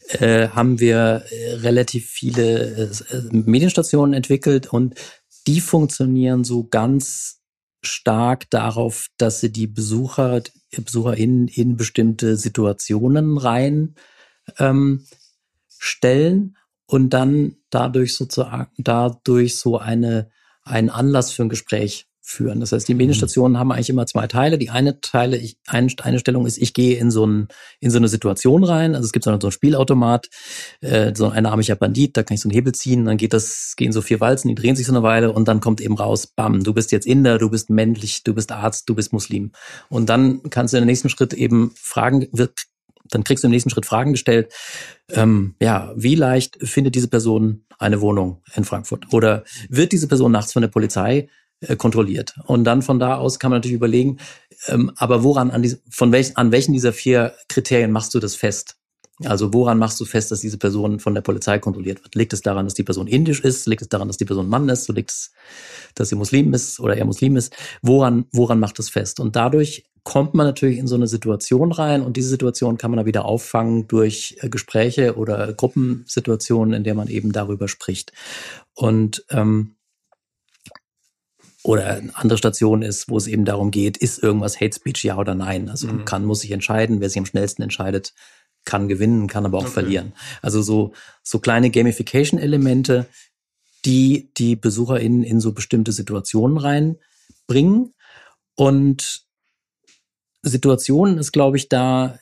äh, haben wir äh, relativ viele äh, Medienstationen entwickelt und die funktionieren so ganz stark darauf, dass sie die Besucher, BesucherInnen in bestimmte Situationen rein ähm, stellen und dann dadurch sozusagen dadurch so eine einen Anlass für ein Gespräch führen. Das heißt, die Medienstationen haben eigentlich immer zwei Teile. Die eine Teile, ich, eine, eine Stellung ist, ich gehe in so, ein, in so eine Situation rein. Also es gibt so einen, so einen Spielautomat, äh, so ein einarmiger Bandit, da kann ich so einen Hebel ziehen, dann geht das, gehen so vier Walzen, die drehen sich so eine Weile und dann kommt eben raus, bam, du bist jetzt Inder, du bist männlich, du bist Arzt, du bist Muslim. Und dann kannst du in den nächsten Schritt eben fragen, wird, dann kriegst du im nächsten Schritt Fragen gestellt. Ähm, ja, wie leicht findet diese Person eine Wohnung in Frankfurt? Oder wird diese Person nachts von der Polizei äh, kontrolliert? Und dann von da aus kann man natürlich überlegen, ähm, aber woran an, die, von welch, an welchen dieser vier Kriterien machst du das fest? Also woran machst du fest, dass diese Person von der Polizei kontrolliert wird? Liegt es daran, dass die Person indisch ist? Liegt es daran, dass die Person Mann ist? So liegt es, dass sie Muslim ist oder er Muslim ist? Woran, woran macht es fest? Und dadurch kommt man natürlich in so eine Situation rein und diese Situation kann man dann wieder auffangen durch äh, Gespräche oder Gruppensituationen, in der man eben darüber spricht. Und ähm, oder eine andere Station ist, wo es eben darum geht, ist irgendwas Hate Speech ja oder nein? Also Mhm. kann, muss sich entscheiden, wer sich am schnellsten entscheidet, kann gewinnen, kann aber auch Okay. verlieren. Also so, so kleine Gamification-Elemente, die die BesucherInnen in so bestimmte Situationen reinbringen. Und Situationen ist, glaube ich, da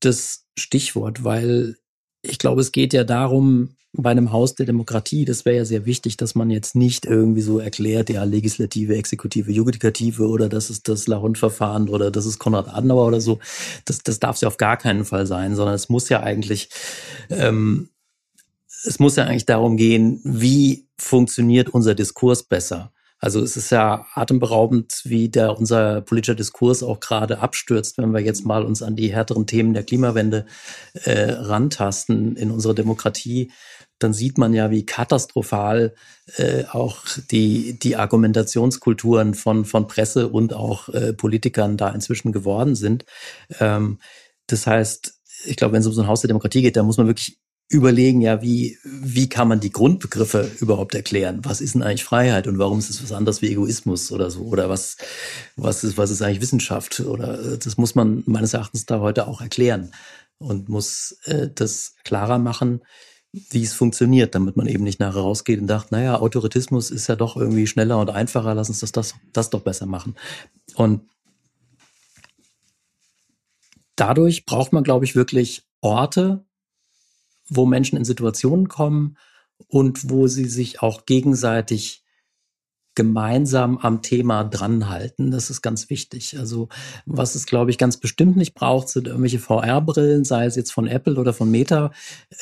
das Stichwort, weil ich glaube, es geht ja darum, bei einem Haus der Demokratie, das wäre ja sehr wichtig, dass man jetzt nicht irgendwie so erklärt, ja, Legislative, Exekutive, Judikative oder das ist das Lahund-Verfahren oder das ist Konrad Adenauer oder so. Das, das darf es ja auf gar keinen Fall sein, sondern es muss ja eigentlich, ähm, es muss ja eigentlich darum gehen, wie funktioniert unser Diskurs besser. Also es ist ja atemberaubend, wie der unser politischer Diskurs auch gerade abstürzt, wenn wir jetzt mal uns an die härteren Themen der Klimawende äh, rantasten in unserer Demokratie. Dann sieht man ja, wie katastrophal äh, auch die die Argumentationskulturen von von Presse und auch äh, Politikern da inzwischen geworden sind. Ähm, das heißt, ich glaube, wenn es um so ein Haus der Demokratie geht, da muss man wirklich überlegen, ja, wie, wie kann man die Grundbegriffe überhaupt erklären? Was ist denn eigentlich Freiheit und warum ist es was anderes wie Egoismus oder so? Oder was, was ist, was ist eigentlich Wissenschaft? Oder äh, das muss man meines Erachtens da heute auch erklären und muss äh, das klarer machen, wie es funktioniert, damit man eben nicht nachher rausgeht und sagt, naja, Autoritismus ist ja doch irgendwie schneller und einfacher, lass uns das, das, das doch besser machen. Und dadurch braucht man, glaube ich, wirklich Orte, wo Menschen in Situationen kommen und wo sie sich auch gegenseitig gemeinsam am Thema dranhalten. Das ist ganz wichtig. Also was es, glaube ich, ganz bestimmt nicht braucht, sind irgendwelche VR-Brillen, sei es jetzt von Apple oder von Meta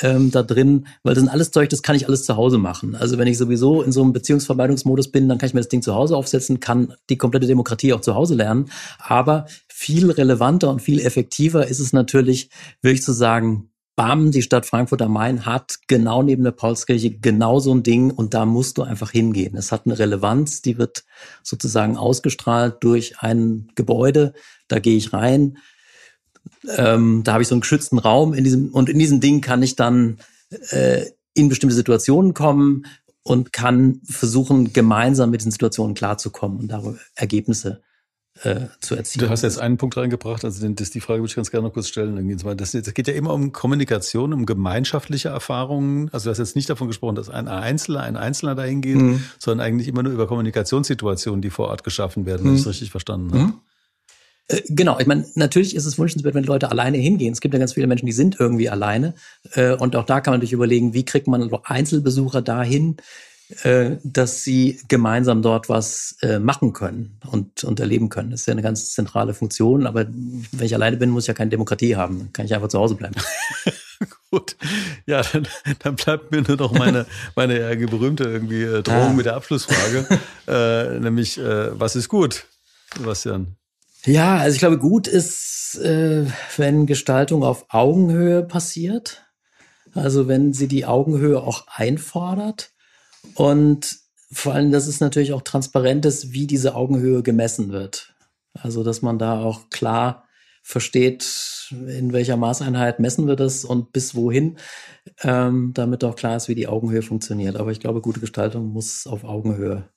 ähm, da drin, weil das sind alles Zeug, das kann ich alles zu Hause machen. Also wenn ich sowieso in so einem Beziehungsvermeidungsmodus bin, dann kann ich mir das Ding zu Hause aufsetzen, kann die komplette Demokratie auch zu Hause lernen. Aber viel relevanter und viel effektiver ist es natürlich, wirklich zu sagen, bam, die Stadt Frankfurt am Main hat genau neben der Paulskirche genau so ein Ding und da musst du einfach hingehen. Es hat eine Relevanz, die wird sozusagen ausgestrahlt durch ein Gebäude. Da gehe ich rein. Ähm, da habe ich so einen geschützten Raum in diesem und in diesem Ding kann ich dann äh, in bestimmte Situationen kommen und kann versuchen, gemeinsam mit diesen Situationen klarzukommen und darüber Ergebnisse äh, zu erzielen. Du hast jetzt einen Punkt reingebracht, also den, das, die Frage würde ich ganz gerne noch kurz stellen. Das, das geht ja immer um Kommunikation, um gemeinschaftliche Erfahrungen. Also du hast jetzt nicht davon gesprochen, dass ein Einzelner, ein Einzelner dahin geht, mhm. sondern eigentlich immer nur über Kommunikationssituationen, die vor Ort geschaffen werden, mhm. wenn ich es richtig verstanden habe. Mhm. Äh, genau, ich meine, natürlich ist es wünschenswert, wenn Leute alleine hingehen. Es gibt ja ganz viele Menschen, die sind irgendwie alleine. Äh, und auch da kann man natürlich überlegen, wie kriegt man Einzelbesucher dahin, äh, dass sie gemeinsam dort was machen können und, und erleben können. Das ist ja eine ganz zentrale Funktion. Aber wenn ich alleine bin, muss ich ja keine Demokratie haben. Dann kann ich einfach zu Hause bleiben. Gut, ja, dann, dann bleibt mir nur noch meine, meine ja, berühmte irgendwie Drohung ah. mit der Abschlussfrage, äh, nämlich äh, was ist gut, Sebastian? Ja, also ich glaube, gut ist, äh, wenn Gestaltung auf Augenhöhe passiert. Also wenn sie die Augenhöhe auch einfordert. Und vor allem, dass es natürlich auch transparent ist, wie diese Augenhöhe gemessen wird. Also dass man da auch klar versteht, in welcher Maßeinheit messen wir das und bis wohin, ähm, damit auch klar ist, wie die Augenhöhe funktioniert. Aber ich glaube, gute Gestaltung muss auf Augenhöhe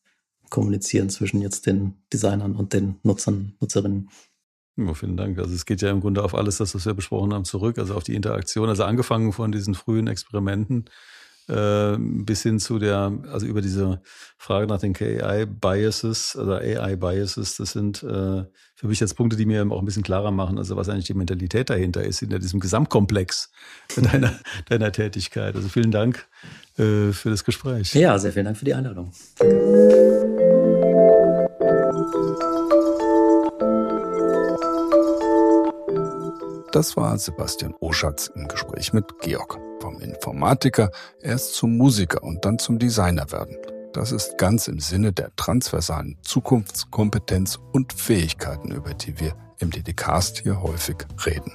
kommunizieren zwischen jetzt den Designern und den Nutzern, Nutzerinnen. Ja, vielen Dank. Also es geht ja im Grunde auf alles, was wir besprochen haben, zurück, also auf die Interaktion, also angefangen von diesen frühen Experimenten äh, bis hin zu der, also über diese Frage nach den KI-Biases, also AI-Biases, das sind äh, für mich jetzt Punkte, die mir auch ein bisschen klarer machen, also was eigentlich die Mentalität dahinter ist, in diesem Gesamtkomplex deiner, deiner Tätigkeit. Also vielen Dank äh, für das Gespräch. Ja, sehr vielen Dank für die Einladung. Das war Sebastian Oschatz im Gespräch mit Georg. Vom Informatiker erst zum Musiker und dann zum Designer werden. Das ist ganz im Sinne der transversalen Zukunftskompetenz und Fähigkeiten, über die wir im DDcast hier häufig reden.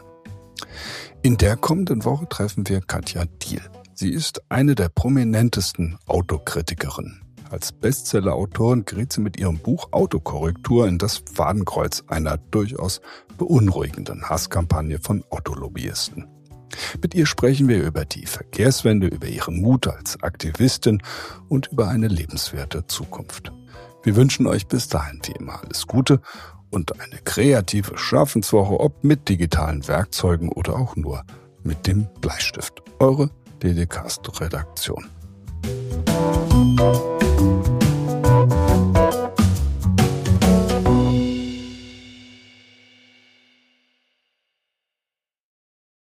In der kommenden Woche treffen wir Katja Diel. Sie ist eine der prominentesten Autokritikerinnen. Als Bestseller-Autorin gerät sie mit ihrem Buch Autokorrektur in das Fadenkreuz einer durchaus beunruhigenden Hasskampagne von Autolobbyisten. Mit ihr sprechen wir über die Verkehrswende, über ihren Mut als Aktivistin und über eine lebenswerte Zukunft. Wir wünschen euch bis dahin wie immer alles Gute und eine kreative Schaffenswoche, ob mit digitalen Werkzeugen oder auch nur mit dem Bleistift. Eure DDcast-Redaktion.